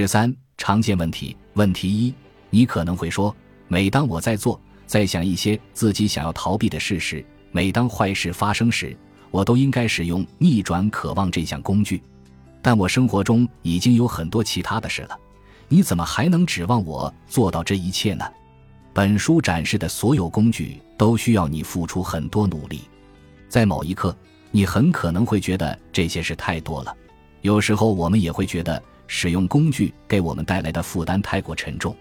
十三常见问题。问题一：你可能会说，每当我在做、在想一些自己想要逃避的事时，每当坏事发生时，我都应该使用逆转渴望这项工具。但我生活中已经有很多其他的事了，你怎么还能指望我做到这一切呢？本书展示的所有工具都需要你付出很多努力。在某一刻，你很可能会觉得这些事太多了。有时候，我们也会觉得使用工具给我们带来的负担太过沉重。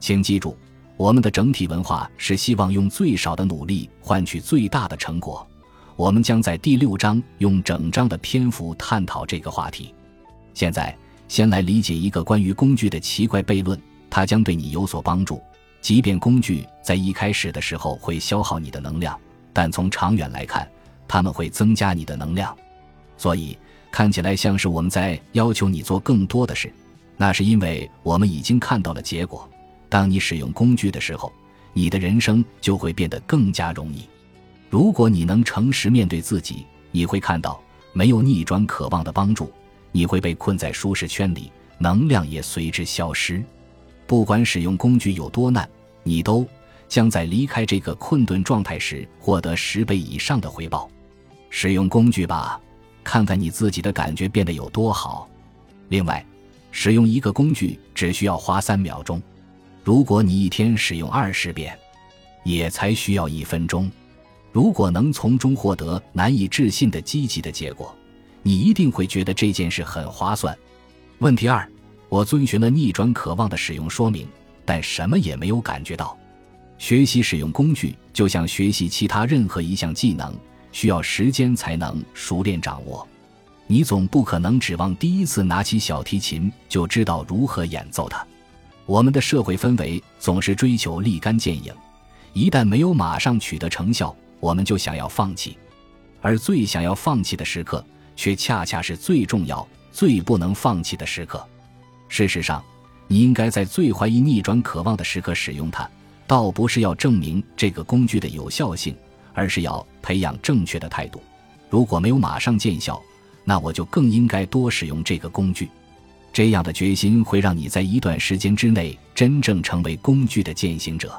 请记住，我们的整体文化是希望用最少的努力换取最大的成果。我们将在第六章用整章的篇幅探讨这个话题。现在，先来理解一个关于工具的奇怪悖论，它将对你有所帮助。即便工具在一开始的时候会消耗你的能量，但从长远来看，他们会增加你的能量。所以，看起来像是我们在要求你做更多的事，那是因为我们已经看到了结果。当你使用工具的时候，你的人生就会变得更加容易。如果你能诚实面对自己，你会看到，没有逆转渴望的帮助，你会被困在舒适圈里，能量也随之消失。不管使用工具有多难，你都将在离开这个困顿状态时获得十倍以上的回报。使用工具吧，看看你自己的感觉变得有多好。另外，使用一个工具只需要花三秒钟，如果你一天使用二十遍，也才需要一分钟。如果能从中获得难以置信的积极的结果，你一定会觉得这件事很划算。问题二：我遵循了逆转渴望的使用说明，但什么也没有感觉到。学习使用工具就像学习其他任何一项技能，需要时间才能熟练掌握。你总不可能指望第一次拿起小提琴就知道如何演奏它。我们的社会氛围总是追求立竿见影，一旦没有马上取得成效。我们就想要放弃，而最想要放弃的时刻，却恰恰是最重要、最不能放弃的时刻。事实上，你应该在最怀疑逆转渴望的时刻使用它，倒不是要证明这个工具的有效性，而是要培养正确的态度。如果没有马上见效，那我就更应该多使用这个工具。这样的决心会让你在一段时间之内真正成为工具的践行者。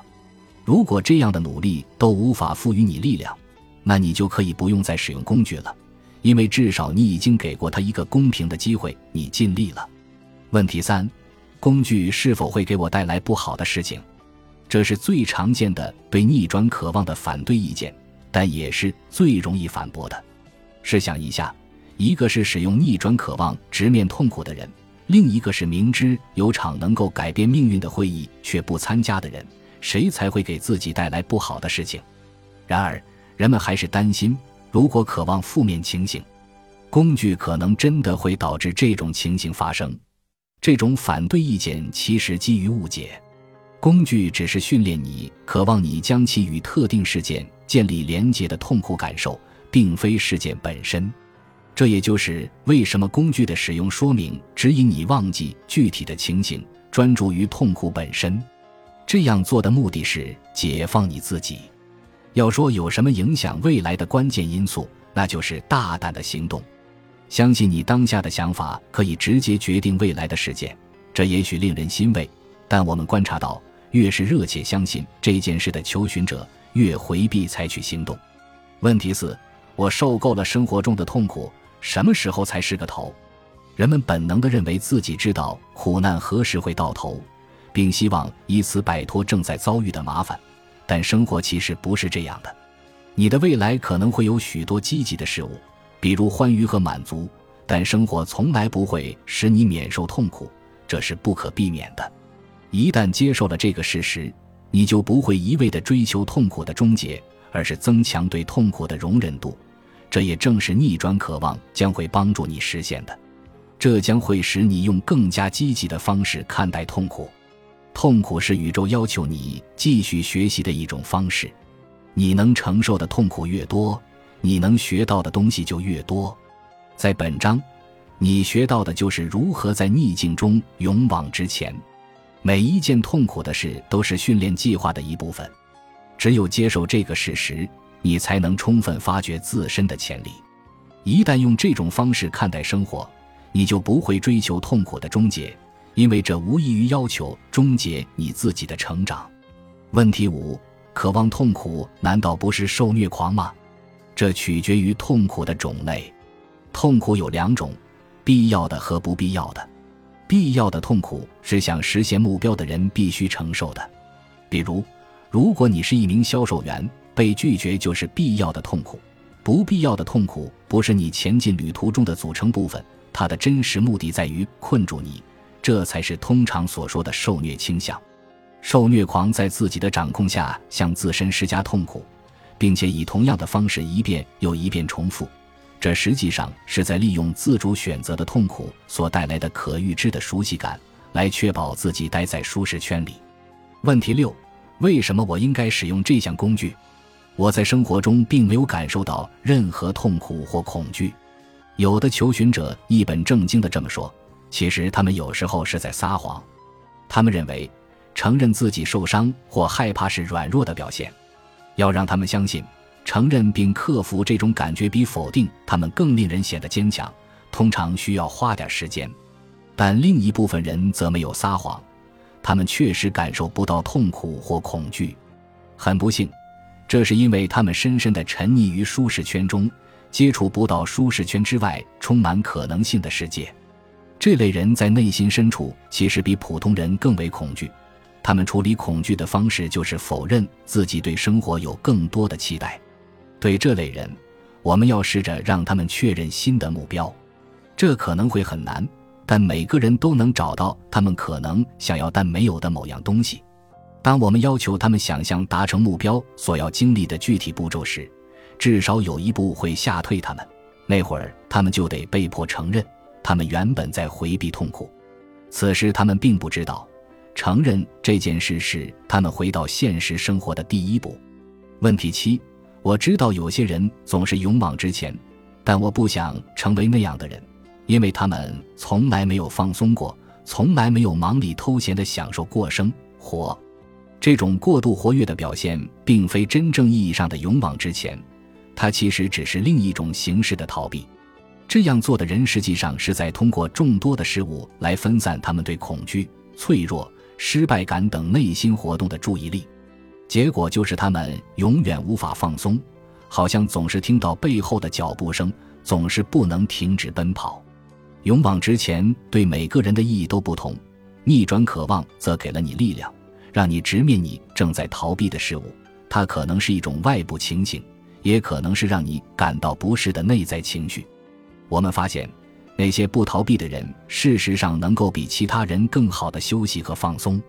如果这样的努力都无法赋予你力量，那你就可以不用再使用工具了，因为至少你已经给过他一个公平的机会，你尽力了。问题三：工具是否会给我带来不好的事情？这是最常见的对逆转渴望的反对意见，但也是最容易反驳的。试想一下，一个是使用逆转渴望直面痛苦的人，另一个是明知有场能够改变命运的会议却不参加的人。谁才会给自己带来不好的事情？然而，人们还是担心，如果渴望负面情形，工具可能真的会导致这种情形发生。这种反对意见其实基于误解，工具只是训练你渴望你将其与特定事件建立连结的痛苦感受，并非事件本身。这也就是为什么工具的使用说明指引你忘记具体的情形，专注于痛苦本身。这样做的目的是解放你自己。要说有什么影响未来的关键因素，那就是大胆的行动。相信你当下的想法可以直接决定未来的事件，这也许令人欣慰。但我们观察到，越是热切相信这件事的求寻者，越回避采取行动。问题四：我受够了生活中的痛苦，什么时候才是个头？人们本能地认为自己知道苦难何时会到头。并希望以此摆脱正在遭遇的麻烦，但生活其实不是这样的。你的未来可能会有许多积极的事物，比如欢愉和满足，但生活从来不会使你免受痛苦，这是不可避免的。一旦接受了这个事实，你就不会一味地追求痛苦的终结，而是增强对痛苦的容忍度。这也正是逆转渴望将会帮助你实现的。这将会使你用更加积极的方式看待痛苦。痛苦是宇宙要求你继续学习的一种方式，你能承受的痛苦越多，你能学到的东西就越多。在本章，你学到的就是如何在逆境中勇往直前。每一件痛苦的事都是训练计划的一部分。只有接受这个事实，你才能充分发掘自身的潜力。一旦用这种方式看待生活，你就不会追求痛苦的终结。因为这无异于要求终结你自己的成长。问题五：渴望痛苦难道不是受虐狂吗？这取决于痛苦的种类。痛苦有两种：必要的和不必要的。必要的痛苦是想实现目标的人必须承受的，比如，如果你是一名销售员，被拒绝就是必要的痛苦。不必要的痛苦不是你前进旅途中的组成部分，它的真实目的在于困住你，这才是通常所说的受虐倾向。受虐狂在自己的掌控下向自身施加痛苦，并且以同样的方式一遍又一遍重复，这实际上是在利用自主选择的痛苦所带来的可预知的熟悉感，来确保自己待在舒适圈里。问题六：为什么我应该使用这项工具？我在生活中并没有感受到任何痛苦或恐惧。有的求寻者一本正经地这么说，其实他们有时候是在撒谎。他们认为，承认自己受伤或害怕是软弱的表现。要让他们相信，承认并克服这种感觉比否定他们更令人显得坚强，通常需要花点时间。但另一部分人则没有撒谎，他们确实感受不到痛苦或恐惧。很不幸。这是因为他们深深地沉溺于舒适圈中，接触不到舒适圈之外充满可能性的世界。这类人在内心深处其实比普通人更为恐惧。他们处理恐惧的方式就是否认自己对生活有更多的期待。对这类人，我们要试着让他们确认新的目标。这可能会很难，但每个人都能找到他们可能想要但没有的某样东西。当我们要求他们想象达成目标所要经历的具体步骤时，至少有一步会吓退他们。那会儿，他们就得被迫承认，他们原本在回避痛苦。此时，他们并不知道，承认这件事是他们回到现实生活的第一步。问题七：我知道有些人总是勇往直前，但我不想成为那样的人，因为他们从来没有放松过，从来没有忙里偷闲地享受过生活。这种过度活跃的表现，并非真正意义上的勇往直前，它其实只是另一种形式的逃避。这样做的人实际上是在通过众多的事物来分散他们对恐惧、脆弱、失败感等内心活动的注意力，结果就是他们永远无法放松，好像总是听到背后的脚步声，总是不能停止奔跑。勇往直前对每个人的意义都不同，逆转渴望则给了你力量。让你直面你正在逃避的事物，它可能是一种外部情景，也可能是让你感到不适的内在情绪。我们发现，那些不逃避的人，事实上能够比其他人更好的休息和放松。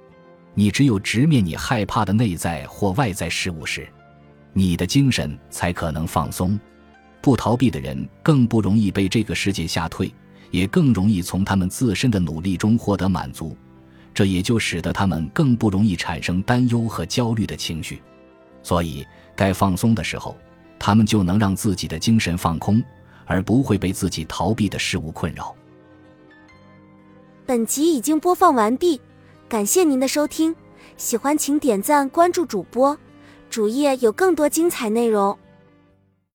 你只有直面你害怕的内在或外在事物时，你的精神才可能放松。不逃避的人更不容易被这个世界吓退，也更容易从他们自身的努力中获得满足。这也就使得他们更不容易产生担忧和焦虑的情绪，所以该放松的时候，他们就能让自己的精神放空，而不会被自己逃避的事物困扰。本集已经播放完毕，感谢您的收听，喜欢请点赞关注主播，主页有更多精彩内容。